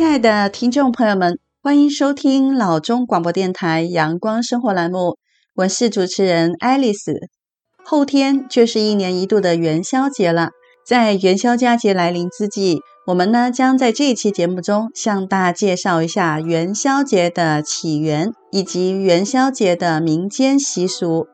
亲爱的听众朋友们，欢迎收听老中广播电台阳光生活栏目，我是主持人爱丽丝。后天就是一年一度的元宵节了，在元宵佳节来临之际，我们呢将在这一期节目中向大家介绍一下元宵节的起源以及元宵节的民间习俗。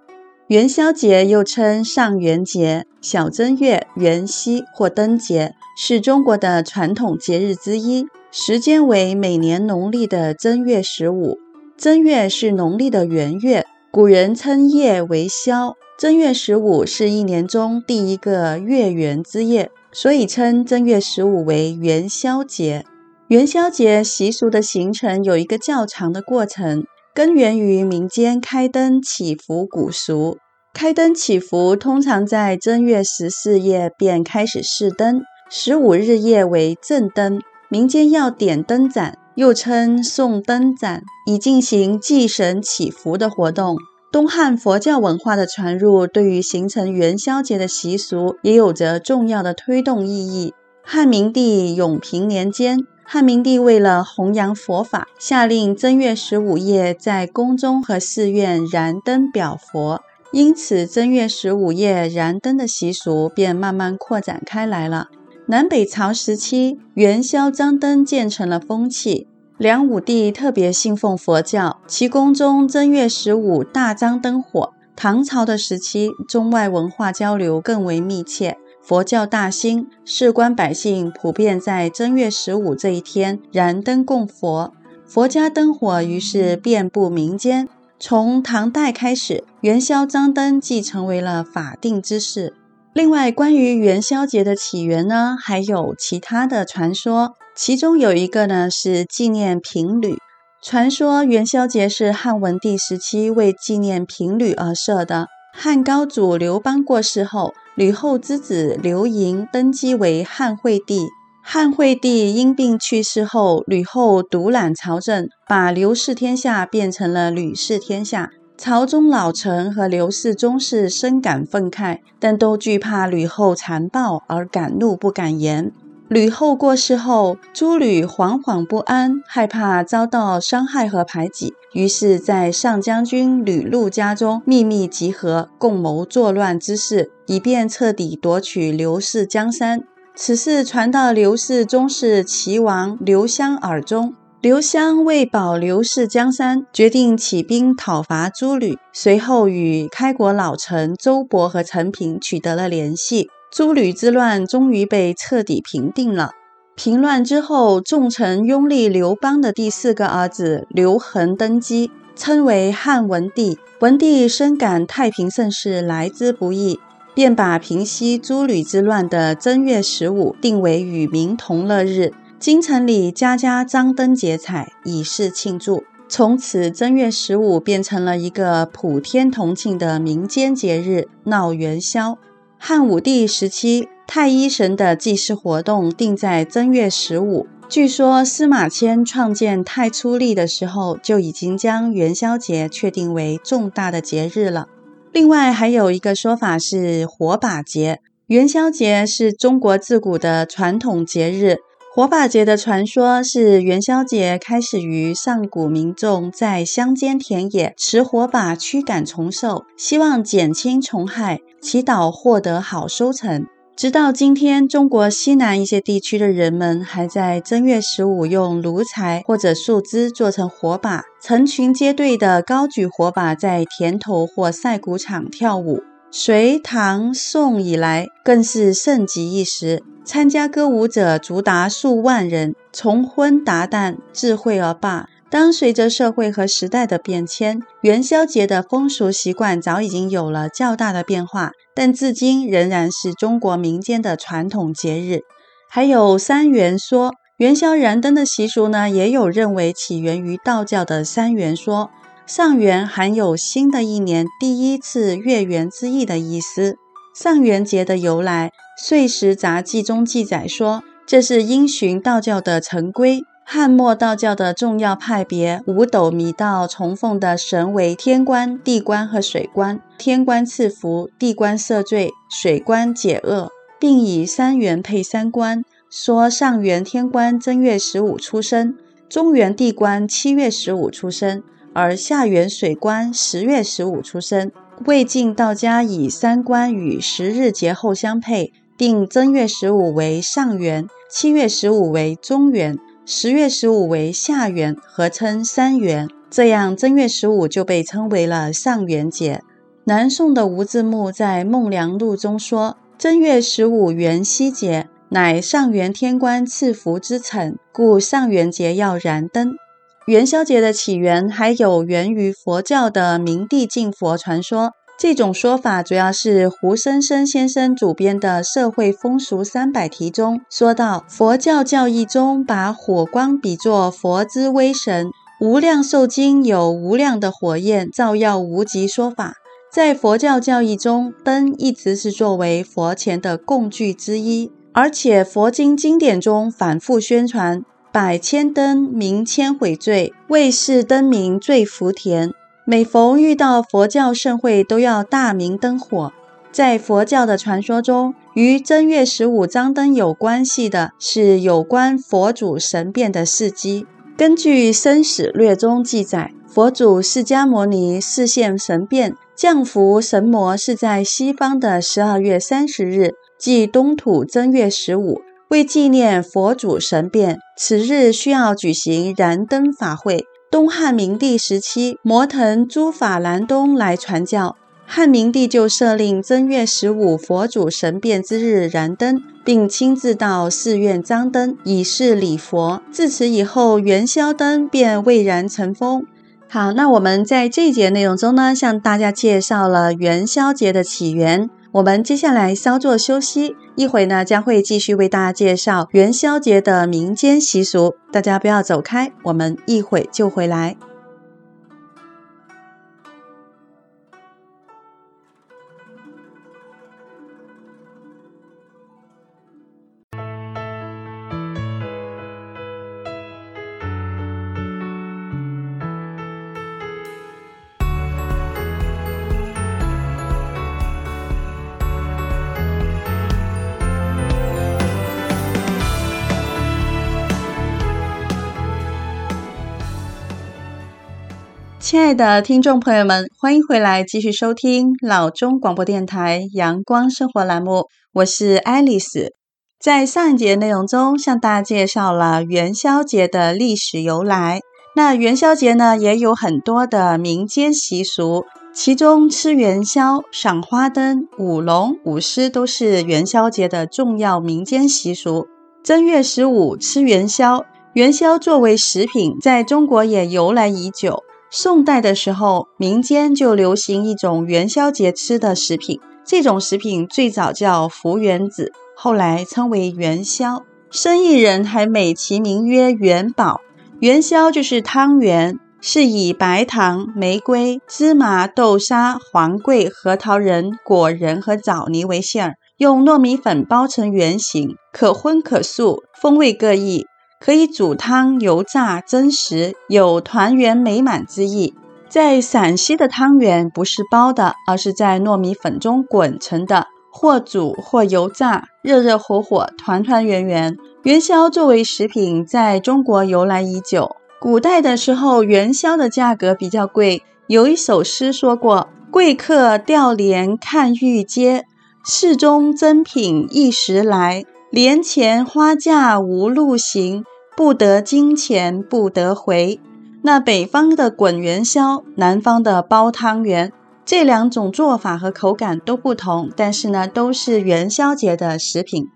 元宵节又称上元节、小正月、元夕或灯节，是中国的传统节日之一。时间为每年农历的正月十五，正月是农历的元月，古人称夜为宵。正月十五是一年中第一个月圆之夜，所以称正月十五为元宵节。元宵节习俗的形成有一个较长的过程，根源于民间开灯祈福古俗。开灯祈福通常在正月十四夜便开始试灯，十五日夜为正灯。民间要点灯盏，又称送灯盏，以进行祭神祈福的活动。东汉佛教文化的传入，对于形成元宵节的习俗也有着重要的推动意义。汉明帝永平年间，汉明帝为了弘扬佛法，下令正月十五夜在宫中和寺院燃灯表佛，因此正月十五夜燃灯的习俗便慢慢扩展开来了。南北朝时期，元宵张灯渐成了风气。梁武帝特别信奉佛教，其宫中正月十五大张灯火。唐朝的时期，中外文化交流更为密切，佛教大兴，士官百姓普遍在正月十五这一天燃灯供佛，佛家灯火于是遍布民间。从唐代开始，元宵张灯即成为了法定之事。另外，关于元宵节的起源呢，还有其他的传说。其中有一个呢，是纪念平吕。传说元宵节是汉文帝时期为纪念平吕而设的。汉高祖刘邦过世后，吕后之子刘盈登基为汉惠帝。汉惠帝因病去世后，吕后独揽朝政，把刘氏天下变成了吕氏天下。朝中老臣和刘氏宗室深感愤慨，但都惧怕吕后残暴而敢怒不敢言。吕后过世后，诸吕惶惶不安，害怕遭到伤害和排挤，于是，在上将军吕禄家中秘密集合，共谋作乱之事，以便彻底夺取刘氏江山。此事传到刘氏宗室齐王刘襄耳中。刘湘为保刘氏江山，决定起兵讨伐诸吕。随后与开国老臣周勃和陈平取得了联系，诸吕之乱终于被彻底平定了。平乱之后，重臣拥立刘邦的第四个儿子刘恒登基，称为汉文帝。文帝深感太平盛世来之不易，便把平息诸吕之乱的正月十五定为与民同乐日。京城里家家张灯结彩，以示庆祝。从此，正月十五变成了一个普天同庆的民间节日——闹元宵。汉武帝时期，太一神的祭祀活动定在正月十五。据说司马迁创建太初历的时候，就已经将元宵节确定为重大的节日了。另外，还有一个说法是火把节。元宵节是中国自古的传统节日。火把节的传说是元宵节开始于上古民众在乡间田野持火把驱赶虫兽，希望减轻虫害，祈祷获得好收成。直到今天，中国西南一些地区的人们还在正月十五用炉柴或者树枝做成火把，成群结队的高举火把在田头或晒谷场跳舞。隋唐宋以来，更是盛极一时。参加歌舞者足达数万人，从荤达旦，智慧而罢。当随着社会和时代的变迁，元宵节的风俗习惯早已经有了较大的变化，但至今仍然是中国民间的传统节日。还有三元说，元宵燃灯的习俗呢，也有认为起源于道教的三元说。上元含有新的一年第一次月圆之意的意思。上元节的由来，《岁时杂记》中记载说，这是因循道教的成规。汉末道教的重要派别五斗米道崇奉的神为天官、地官和水官。天官赐福，地官赦罪，水官解厄，并以三元配三官，说上元天官正月十五出生，中元地官七月十五出生，而下元水官十月十五出生。魏晋道家以三官与十日节后相配，定正月十五为上元，七月十五为中元，十月十五为下元，合称三元。这样正月十五就被称为了上元节。南宋的吴自牧在《梦良录》中说：“正月十五元宵节，乃上元天官赐福之辰，故上元节要燃灯。”元宵节的起源还有源于佛教的明帝敬佛传说。这种说法主要是胡生生先生主编的《社会风俗三百题》中说到，佛教教义中把火光比作佛之威神，无量寿经有无量的火焰照耀无极说法。在佛教教义中，灯一直是作为佛前的供具之一，而且佛经经典中反复宣传。百千灯明千悔罪，为是灯明最福田。每逢遇到佛教盛会，都要大明灯火。在佛教的传说中，与正月十五张灯有关系的是有关佛祖神变的事迹。根据《生死略》中记载，佛祖释迦牟尼示现神变，降伏神魔是在西方的十二月三十日，即东土正月十五。为纪念佛祖神变，此日需要举行燃灯法会。东汉明帝时期，摩腾诸法兰东来传教，汉明帝就设令正月十五佛祖神变之日燃灯，并亲自到寺院张灯，以示礼佛。自此以后，元宵灯便蔚然成风。好，那我们在这一节内容中呢，向大家介绍了元宵节的起源。我们接下来稍作休息，一会呢将会继续为大家介绍元宵节的民间习俗，大家不要走开，我们一会就回来。亲爱的听众朋友们，欢迎回来继续收听老中广播电台阳光生活栏目，我是爱丽丝。在上一节内容中，向大家介绍了元宵节的历史由来。那元宵节呢，也有很多的民间习俗，其中吃元宵、赏花灯、舞龙、舞狮都是元宵节的重要民间习俗。正月十五吃元宵，元宵作为食品，在中国也由来已久。宋代的时候，民间就流行一种元宵节吃的食品。这种食品最早叫福元子，后来称为元宵。生意人还美其名曰元宝。元宵就是汤圆，是以白糖、玫瑰、芝麻、豆沙、黄桂、核桃仁、果仁和枣泥为馅儿，用糯米粉包成圆形，可荤可素，风味各异。可以煮汤、油炸、蒸食，有团圆美满之意。在陕西的汤圆不是包的，而是在糯米粉中滚成的，或煮或油炸，热热火火，团团圆圆。元宵作为食品，在中国由来已久。古代的时候，元宵的价格比较贵。有一首诗说过：“贵客吊帘看玉阶，市中珍品一时来。”帘前花架无路行，不得金钱不得回。那北方的滚元宵，南方的包汤圆，这两种做法和口感都不同，但是呢，都是元宵节的食品。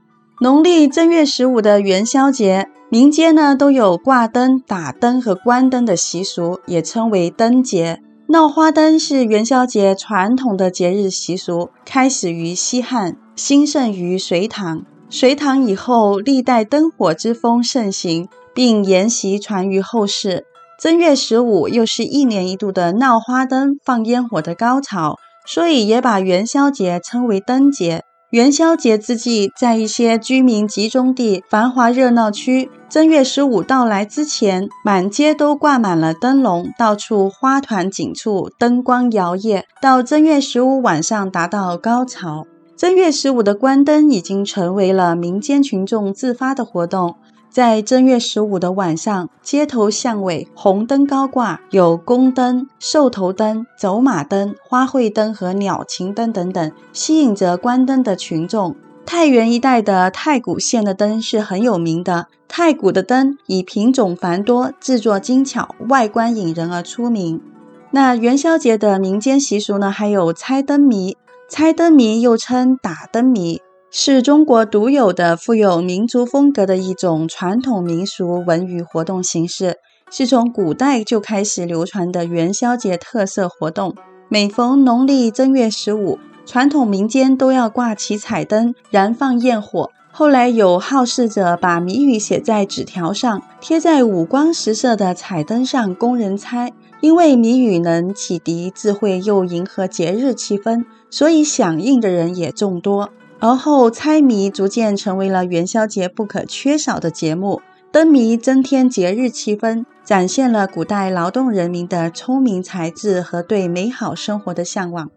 农历正月十五的元宵节，民间呢都有挂灯、打灯和关灯的习俗，也称为灯节。闹花灯是元宵节传统的节日习俗，开始于西汉，兴盛于隋唐。隋唐以后，历代灯火之风盛行，并沿袭传于后世。正月十五又是一年一度的闹花灯、放烟火的高潮，所以也把元宵节称为灯节。元宵节之际，在一些居民集中地、繁华热闹区，正月十五到来之前，满街都挂满了灯笼，到处花团锦簇，灯光摇曳，到正月十五晚上达到高潮。正月十五的关灯已经成为了民间群众自发的活动。在正月十五的晚上，街头巷尾红灯高挂，有宫灯、兽头灯、走马灯、花卉灯和鸟禽灯等等，吸引着观灯的群众。太原一带的太谷县的灯是很有名的，太谷的灯以品种繁多、制作精巧、外观引人而出名。那元宵节的民间习俗呢，还有猜灯谜，猜灯谜又称打灯谜。是中国独有的、富有民族风格的一种传统民俗文娱活动形式，是从古代就开始流传的元宵节特色活动。每逢农历正月十五，传统民间都要挂起彩灯、燃放焰火。后来有好事者把谜语写在纸条上，贴在五光十色的彩灯上，供人猜。因为谜语能启迪智慧，又迎合节日气氛，所以响应的人也众多。而后，猜谜逐渐成为了元宵节不可缺少的节目。灯谜增添节日气氛，展现了古代劳动人民的聪明才智和对美好生活的向往。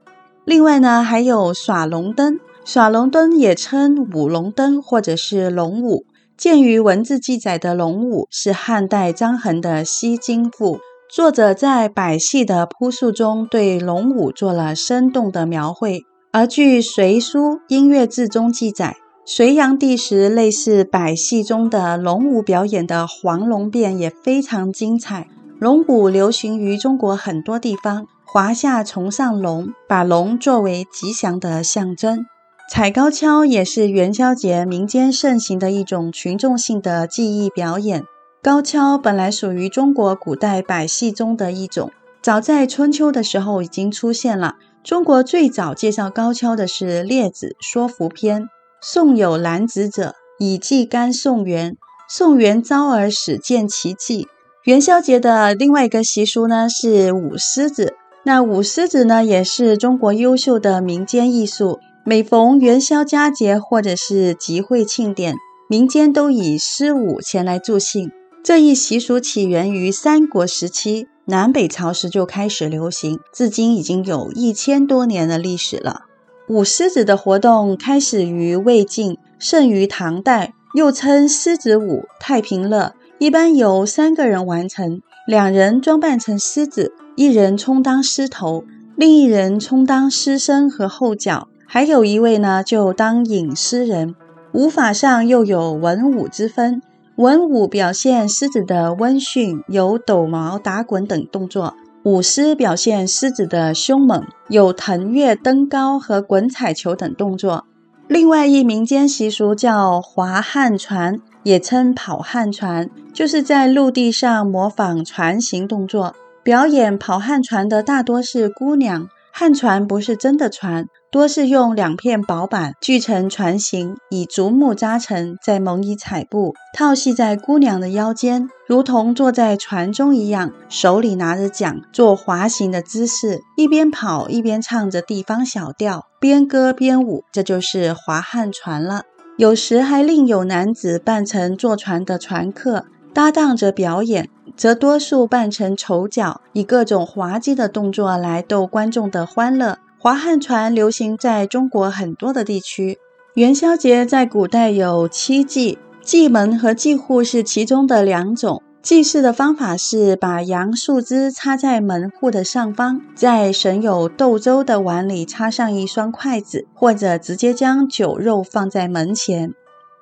另外呢，还有耍龙灯。耍龙灯也称舞龙灯或者是龙舞。鉴于文字记载的龙舞是汉代张衡的《西京赋》，作者在百戏的铺述中对龙舞做了生动的描绘。而据《隋书·音乐志》中记载，隋炀帝时类似百戏中的龙舞表演的黄龙变也非常精彩。龙舞流行于中国很多地方，华夏崇尚龙，把龙作为吉祥的象征。踩高跷也是元宵节民间盛行的一种群众性的技艺表演。高跷本来属于中国古代百戏中的一种，早在春秋的时候已经出现了。中国最早介绍高跷的是《列子·说服篇》。宋有兰子者，以技甘宋元。宋元昭而始见其技。元宵节的另外一个习俗呢，是舞狮子。那舞狮子呢，也是中国优秀的民间艺术。每逢元宵佳节或者是集会庆典，民间都以狮舞前来助兴。这一习俗起源于三国时期。南北朝时就开始流行，至今已经有一千多年的历史了。舞狮子的活动开始于魏晋，盛于唐代，又称狮子舞、太平乐，一般由三个人完成，两人装扮成狮子，一人充当狮头，另一人充当狮身和后脚，还有一位呢就当引狮人。舞法上又有文武之分。文武表现狮子的温驯，有抖毛、打滚等动作；舞狮表现狮子的凶猛，有腾跃、登高和滚彩球等动作。另外一民间习俗叫划旱船，也称跑旱船，就是在陆地上模仿船行动作。表演跑旱船的大多是姑娘，旱船不是真的船。多是用两片薄板锯成船形，以竹木扎成，再蒙以彩布套系在姑娘的腰间，如同坐在船中一样，手里拿着桨，做滑行的姿势，一边跑一边唱着地方小调，边歌边舞，这就是划旱船了。有时还另有男子扮成坐船的船客，搭档着表演，则多数扮成丑角，以各种滑稽的动作来逗观众的欢乐。划旱船流行在中国很多的地区。元宵节在古代有七祭，祭门和祭户是其中的两种。祭祀的方法是把杨树枝插在门户的上方，在盛有豆粥的碗里插上一双筷子，或者直接将酒肉放在门前。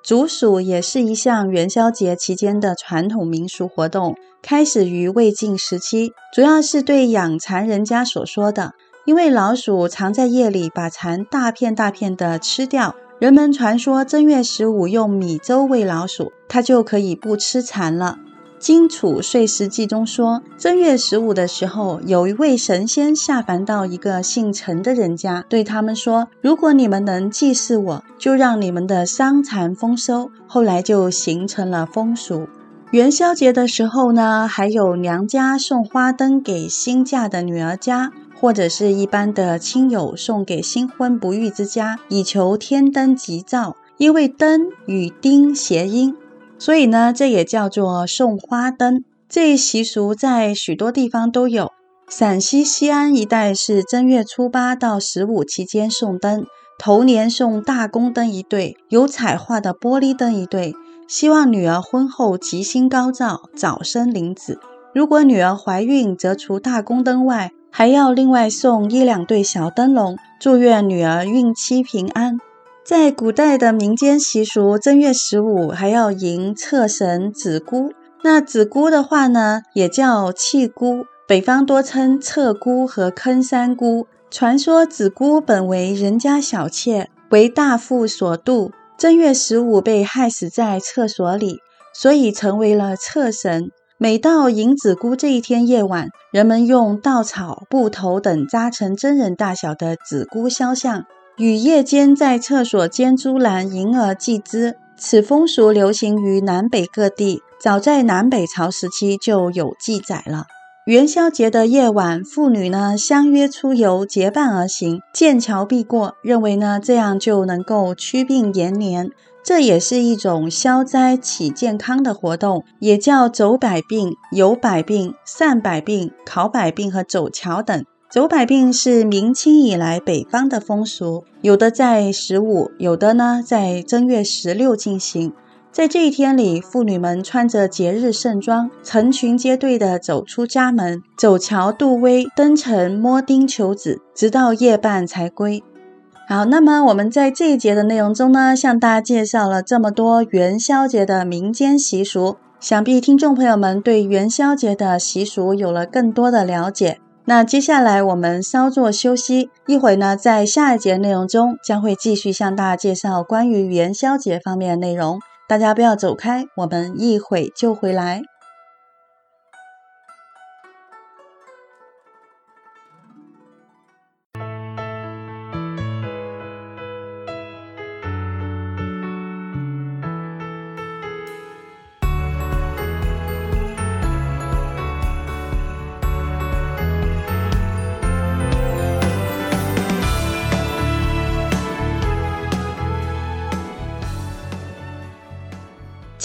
竹鼠也是一项元宵节期间的传统民俗活动，开始于魏晋时期，主要是对养蚕人家所说的。因为老鼠常在夜里把蚕大片大片的吃掉，人们传说正月十五用米粥喂老鼠，它就可以不吃蚕了。《荆楚岁时记》中说，正月十五的时候，有一位神仙下凡到一个姓陈的人家，对他们说：“如果你们能祭祀我，就让你们的桑蚕丰收。”后来就形成了风俗。元宵节的时候呢，还有娘家送花灯给新嫁的女儿家。或者是一般的亲友送给新婚不育之家，以求天灯吉兆。因为灯与丁谐音，所以呢，这也叫做送花灯。这一习俗在许多地方都有。陕西西安一带是正月初八到十五期间送灯，头年送大宫灯一对，有彩画的玻璃灯一对，希望女儿婚后吉星高照，早生麟子。如果女儿怀孕，则除大宫灯外，还要另外送一两对小灯笼，祝愿女儿孕期平安。在古代的民间习俗，正月十五还要迎厕神子姑。那子姑的话呢，也叫契姑，北方多称侧姑和坑山姑。传说子姑本为人家小妾，为大富所妒，正月十五被害死在厕所里，所以成为了厕神。每到迎子姑这一天夜晚，人们用稻草、布头等扎成真人大小的子姑肖像，于夜间在厕所间竹栏迎儿祭之。此风俗流行于南北各地，早在南北朝时期就有记载了。元宵节的夜晚，妇女呢相约出游，结伴而行，见桥必过，认为呢这样就能够驱病延年。这也是一种消灾祈健康的活动，也叫走百病、游百病、散百病、考百病和走桥等。走百病是明清以来北方的风俗，有的在十五，有的呢在正月十六进行。在这一天里，妇女们穿着节日盛装，成群结队地走出家门，走桥渡危、登城摸钉求子，直到夜半才归。好，那么我们在这一节的内容中呢，向大家介绍了这么多元宵节的民间习俗，想必听众朋友们对元宵节的习俗有了更多的了解。那接下来我们稍作休息，一会呢，在下一节内容中将会继续向大家介绍关于元宵节方面的内容，大家不要走开，我们一会就回来。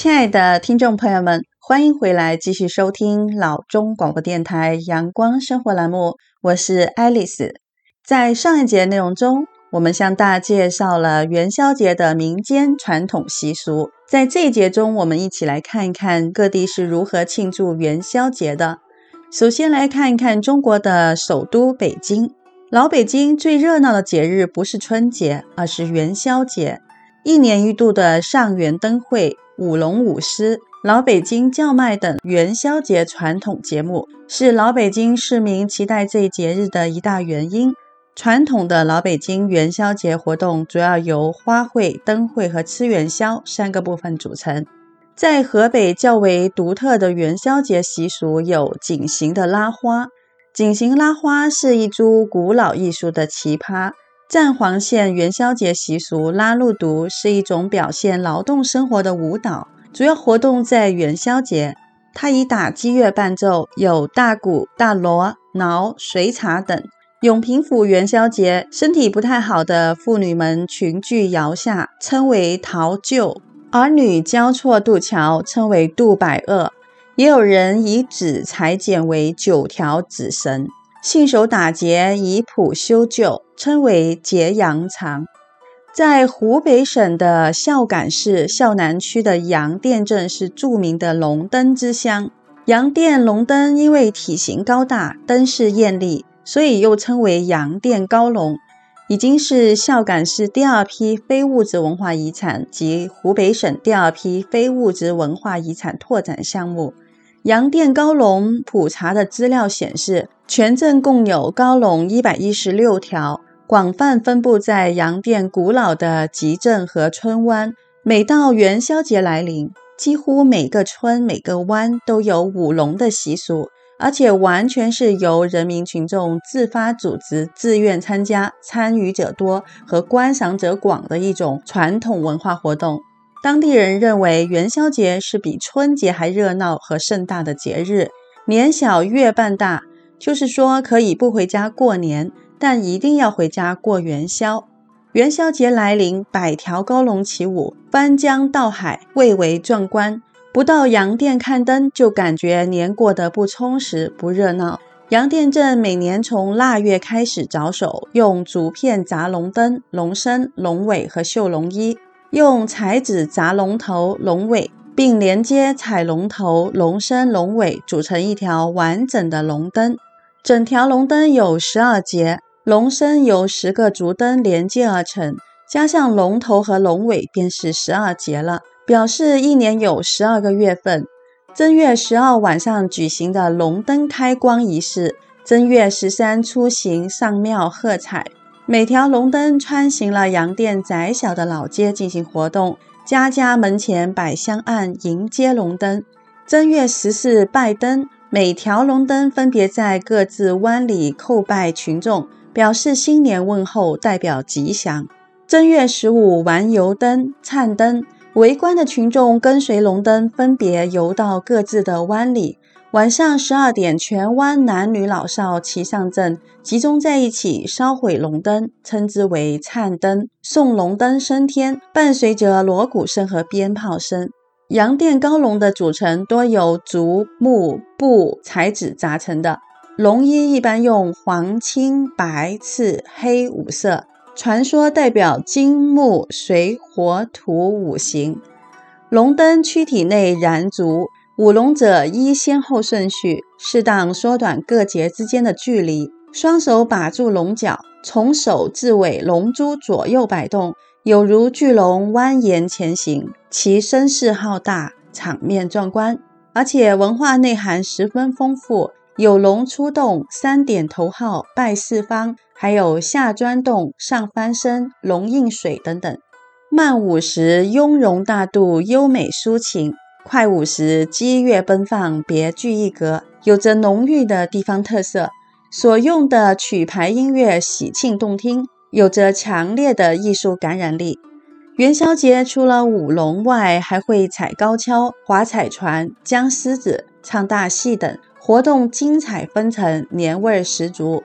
亲爱的听众朋友们，欢迎回来继续收听老中广播电台阳光生活栏目，我是爱丽丝。在上一节内容中，我们向大家介绍了元宵节的民间传统习俗。在这一节中，我们一起来看一看各地是如何庆祝元宵节的。首先来看一看中国的首都北京。老北京最热闹的节日不是春节，而是元宵节。一年一度的上元灯会。舞龙舞狮、老北京叫卖等元宵节传统节目，是老北京市民期待这一节日的一大原因。传统的老北京元宵节活动主要由花卉、灯会和吃元宵三个部分组成。在河北较为独特的元宵节习俗有井形的拉花。井形拉花是一株古老艺术的奇葩。赞皇县元宵节习俗拉路独是一种表现劳动生活的舞蹈，主要活动在元宵节。它以打击乐伴奏，有大鼓、大锣、铙、水镲等。永平府元宵节，身体不太好的妇女们群聚窑下，称为桃臼；儿女交错渡桥，称为渡百恶。也有人以纸裁剪为九条纸绳。信手打结，以谱修旧，称为揭阳长。在湖北省的孝感市孝南区的杨店镇是著名的龙灯之乡。杨店龙灯因为体型高大，灯饰艳丽，所以又称为杨店高龙，已经是孝感市第二批非物质文化遗产及湖北省第二批非物质文化遗产拓展项目。杨店高龙普查的资料显示，全镇共有高龙一百一十六条，广泛分布在阳店古老的集镇和村湾。每到元宵节来临，几乎每个村每个湾都有舞龙的习俗，而且完全是由人民群众自发组织、自愿参加、参与者多和观赏者广的一种传统文化活动。当地人认为元宵节是比春节还热闹和盛大的节日，年小月半大，就是说可以不回家过年，但一定要回家过元宵。元宵节来临，百条高龙起舞，翻江倒海，蔚为壮观。不到洋店看灯，就感觉年过得不充实、不热闹。洋店镇每年从腊月开始着手，用竹片扎龙灯、龙身、龙尾和绣龙衣，用彩纸扎龙头、龙尾，并连接彩龙头、龙身、龙尾，组成一条完整的龙灯。整条龙灯有十二节，龙身由十个竹灯连接而成，加上龙头和龙尾，便是十二节了，表示一年有十二个月份。正月十二晚上举行的龙灯开光仪式，正月十三出行上庙喝彩。每条龙灯穿行了洋店窄小的老街进行活动，家家门前摆香案迎接龙灯。正月十四拜灯，每条龙灯分别在各自湾里叩拜群众，表示新年问候，代表吉祥。正月十五玩油灯、灿灯。围观的群众跟随龙灯分别游到各自的湾里。晚上十二点，全湾男女老少齐上阵，集中在一起烧毁龙灯，称之为灿灯，送龙灯升天，伴随着锣鼓声和鞭炮声。阳殿高龙的组成多由竹、木、布、彩纸扎成的，龙衣一般用黄、青、白、赤、黑五色。传说代表金木水火土五行，龙灯躯体内燃烛，舞龙者依先后顺序，适当缩短各节之间的距离，双手把住龙角，从首至尾龙珠左右摆动，有如巨龙蜿蜒前行，其声势浩大，场面壮观，而且文化内涵十分丰富。有龙出洞、三点头号、拜四方，还有下钻洞、上翻身、龙应水等等。慢舞时雍容大度、优美抒情；快舞时激越奔放、别具一格，有着浓郁的地方特色。所用的曲牌音乐喜庆动听，有着强烈的艺术感染力。元宵节除了舞龙外，还会踩高跷、划彩船、将狮子、唱大戏等。活动精彩纷呈，年味十足。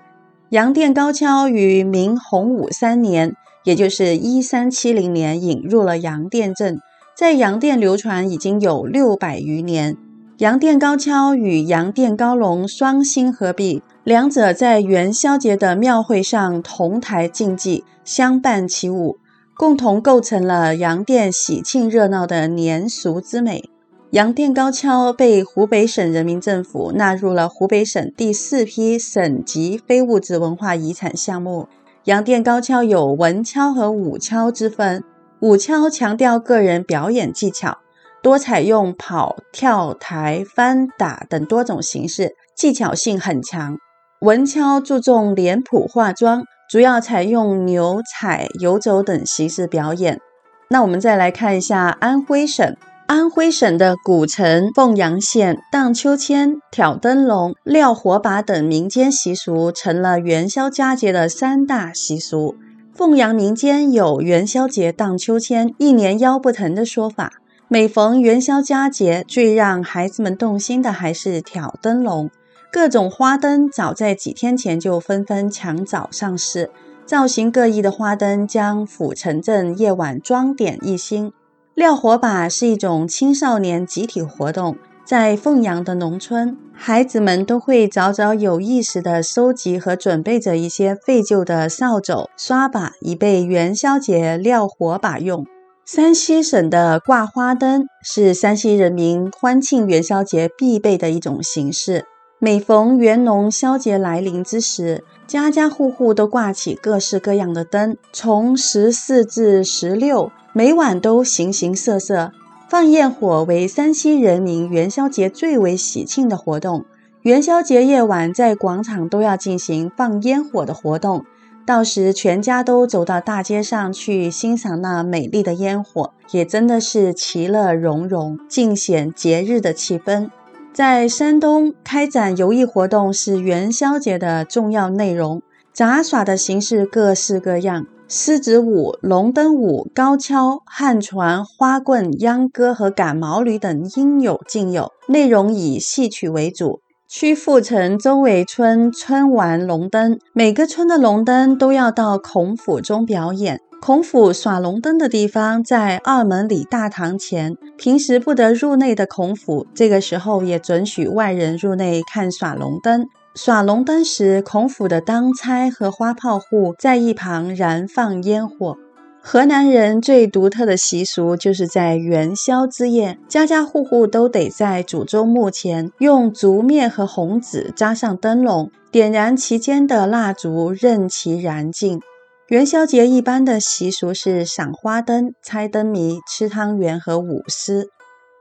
阳店高跷于明洪武三年，也就是一三七零年，引入了阳店镇，在阳店流传已经有六百余年。阳店高跷与阳店高龙双星合璧，两者在元宵节的庙会上同台竞技，相伴起舞，共同构成了阳店喜庆热闹的年俗之美。阳店高跷被湖北省人民政府纳入了湖北省第四批省级非物质文化遗产项目。阳店高跷有文跷和武跷之分，武跷强调个人表演技巧，多采用跑、跳、抬、翻、打等多种形式，技巧性很强。文跷注重脸谱化妆，主要采用牛踩、游走等形式表演。那我们再来看一下安徽省。安徽省的古城凤阳县荡秋千、挑灯笼、撂火把等民间习俗，成了元宵佳节的三大习俗。凤阳民间有元宵节荡秋千，一年腰不疼的说法。每逢元宵佳节，最让孩子们动心的还是挑灯笼。各种花灯早在几天前就纷纷抢早上市，造型各异的花灯将府城镇夜晚装点一新。撂火把是一种青少年集体活动，在凤阳的农村，孩子们都会早早有意识地收集和准备着一些废旧的扫帚、刷把，以备元宵节撂火把用。山西省的挂花灯是山西人民欢庆元宵节必备的一种形式。每逢元龙宵节来临之时，家家户户都挂起各式各样的灯，从十四至十六。每晚都形形色色，放焰火为山西人民元宵节最为喜庆的活动。元宵节夜晚，在广场都要进行放烟火的活动，到时全家都走到大街上去欣赏那美丽的烟火，也真的是其乐融融，尽显节日的气氛。在山东开展游艺活动是元宵节的重要内容，杂耍的形式各式各样。狮子舞、龙灯舞、高跷、旱船、花棍、秧歌和赶毛驴等应有尽有，内容以戏曲为主。曲阜城周围村春玩龙灯，每个村的龙灯都要到孔府中表演。孔府耍龙灯的地方在二门里大堂前，平时不得入内的孔府，这个时候也准许外人入内看耍龙灯。耍龙灯时，孔府的当差和花炮户在一旁燃放烟火。河南人最独特的习俗，就是在元宵之夜，家家户户都得在祖宗墓前用竹篾和红纸扎上灯笼，点燃其间的蜡烛，任其燃尽。元宵节一般的习俗是赏花灯、猜灯谜、吃汤圆和舞狮。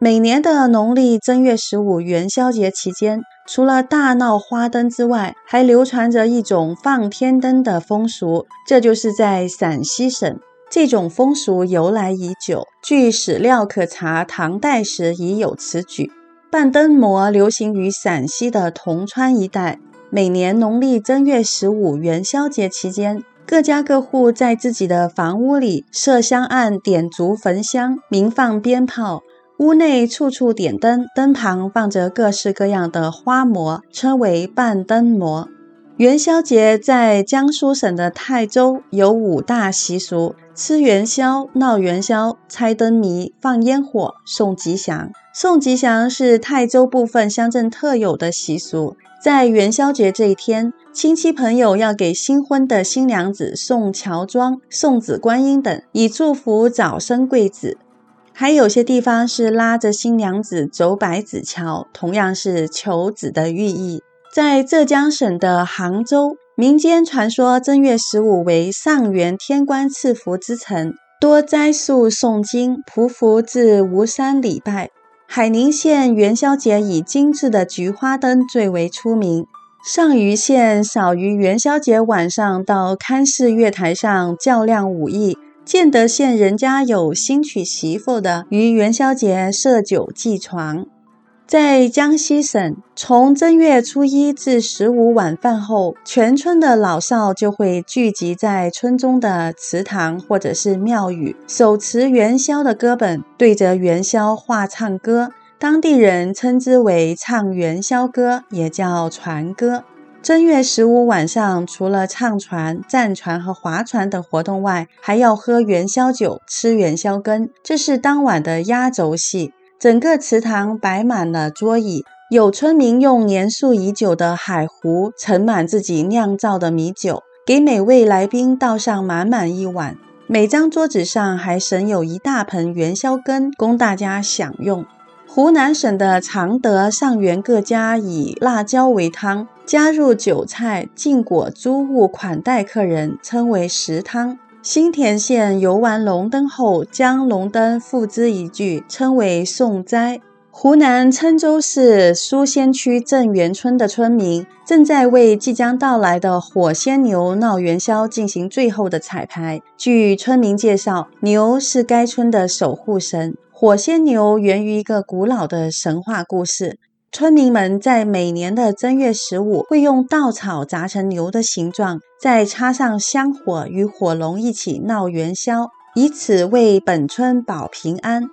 每年的农历正月十五元宵节期间，除了大闹花灯之外，还流传着一种放天灯的风俗，这就是在陕西省。这种风俗由来已久，据史料可查，唐代时已有此举。办灯模流行于陕西的铜川一带。每年农历正月十五元宵节期间，各家各户在自己的房屋里设香案、点烛焚香、鸣放鞭炮，屋内处处点灯，灯旁放着各式各样的花模，称为半灯模。元宵节在江苏省的泰州有五大习俗：吃元宵、闹元宵、猜灯谜、放烟火、送吉祥。送吉祥是泰州部分乡镇特有的习俗，在元宵节这一天，亲戚朋友要给新婚的新娘子送乔装、送紫观音等，以祝福早生贵子。还有些地方是拉着新娘子走百子桥，同样是求子的寓意。在浙江省的杭州，民间传说正月十五为上元天官赐福之辰，多斋宿诵经、匍匐至吴山礼拜。海宁县元宵节以精致的菊花灯最为出名。上虞县少于元宵节晚上到看市月台上较量武艺。建德县人家有新娶媳妇的，于元宵节设酒祭床。在江西省，从正月初一至十五晚饭后，全村的老少就会聚集在村中的祠堂或者是庙宇，手持元宵的歌本，对着元宵画唱歌。当地人称之为唱元宵歌，也叫船歌。正月十五晚上，除了唱船、战船和划船等活动外，还要喝元宵酒、吃元宵羹，这是当晚的压轴戏。整个祠堂摆满了桌椅，有村民用年数已久的海壶盛满自己酿造的米酒，给每位来宾倒上满满一碗。每张桌子上还盛有一大盆元宵羹供大家享用。湖南省的常德、上元各家以辣椒为汤，加入酒菜、禁果租物款待客人，称为食汤。新田县游完龙灯后，将龙灯付之一炬，称为送斋。湖南郴州市苏仙区镇元村的村民正在为即将到来的火仙牛闹元宵进行最后的彩排。据村民介绍，牛是该村的守护神。火仙牛源于一个古老的神话故事。村民们在每年的正月十五会用稻草扎成牛的形状，再插上香火，与火龙一起闹元宵，以此为本村保平安。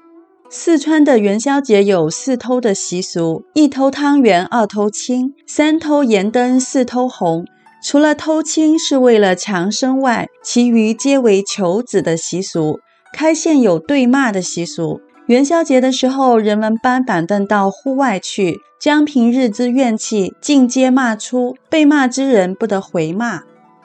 四川的元宵节有四偷的习俗：一偷汤圆，二偷青，三偷盐灯，四偷红。除了偷青是为了强生外，其余皆为求子的习俗。开县有对骂的习俗。元宵节的时候，人们搬板凳到户外去，将平日之怨气尽皆骂出，被骂之人不得回骂。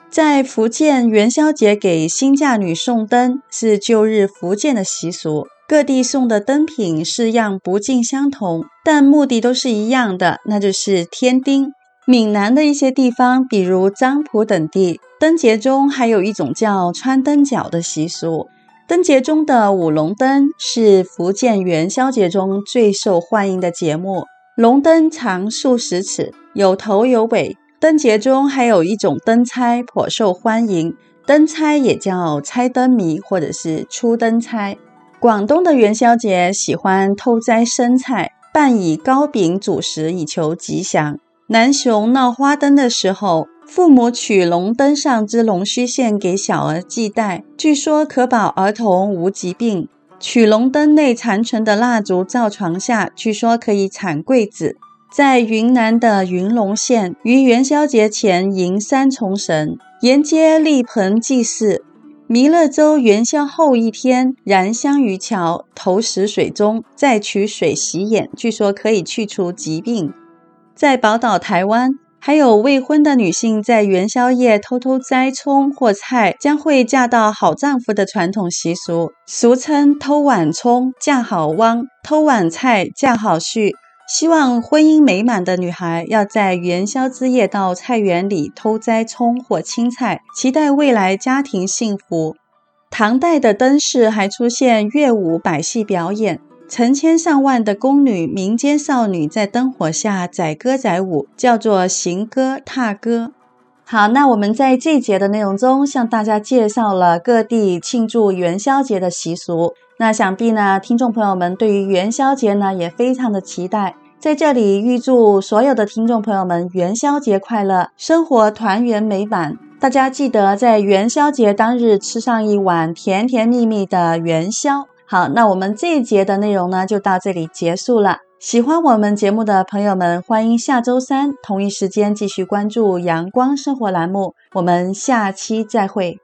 在福建，元宵节给新嫁女送灯是旧日福建的习俗，各地送的灯品式样不尽相同，但目的都是一样的，那就是添丁。闽南的一些地方，比如漳浦等地，灯节中还有一种叫穿灯脚的习俗。灯节中的舞龙灯是福建元宵节中最受欢迎的节目。龙灯长数十尺，有头有尾。灯节中还有一种灯猜颇受欢迎，灯猜也叫猜灯谜或者是出灯猜。广东的元宵节喜欢偷摘生菜，拌以糕饼主食以求吉祥。南雄闹花灯的时候，父母取龙灯上之龙须线给小儿系带，据说可保儿童无疾病；取龙灯内残存的蜡烛照床下，据说可以产贵子。在云南的云龙县，于元宵节前迎三重神，沿街立盆祭祀；弥勒州元宵后一天燃香于桥，投石水中，再取水洗眼，据说可以去除疾病。在宝岛台湾。还有未婚的女性在元宵夜偷偷摘葱或菜，将会嫁到好丈夫的传统习俗，俗称偷碗葱嫁好翁，偷碗菜嫁好婿。希望婚姻美满的女孩要在元宵之夜到菜园里偷摘葱或青菜，期待未来家庭幸福。唐代的灯饰还出现乐舞百戏表演。成千上万的宫女、民间少女在灯火下载歌载舞，叫做行歌踏歌。好，那我们在这一节的内容中，向大家介绍了各地庆祝元宵节的习俗。那想必呢，听众朋友们对于元宵节呢也非常的期待。在这里预祝所有的听众朋友们元宵节快乐，生活团圆美满。大家记得在元宵节当日吃上一碗甜甜蜜蜜的元宵。好，那我们这一节的内容呢，就到这里结束了。喜欢我们节目的朋友们，欢迎下周三同一时间继续关注阳光生活栏目。我们下期再会。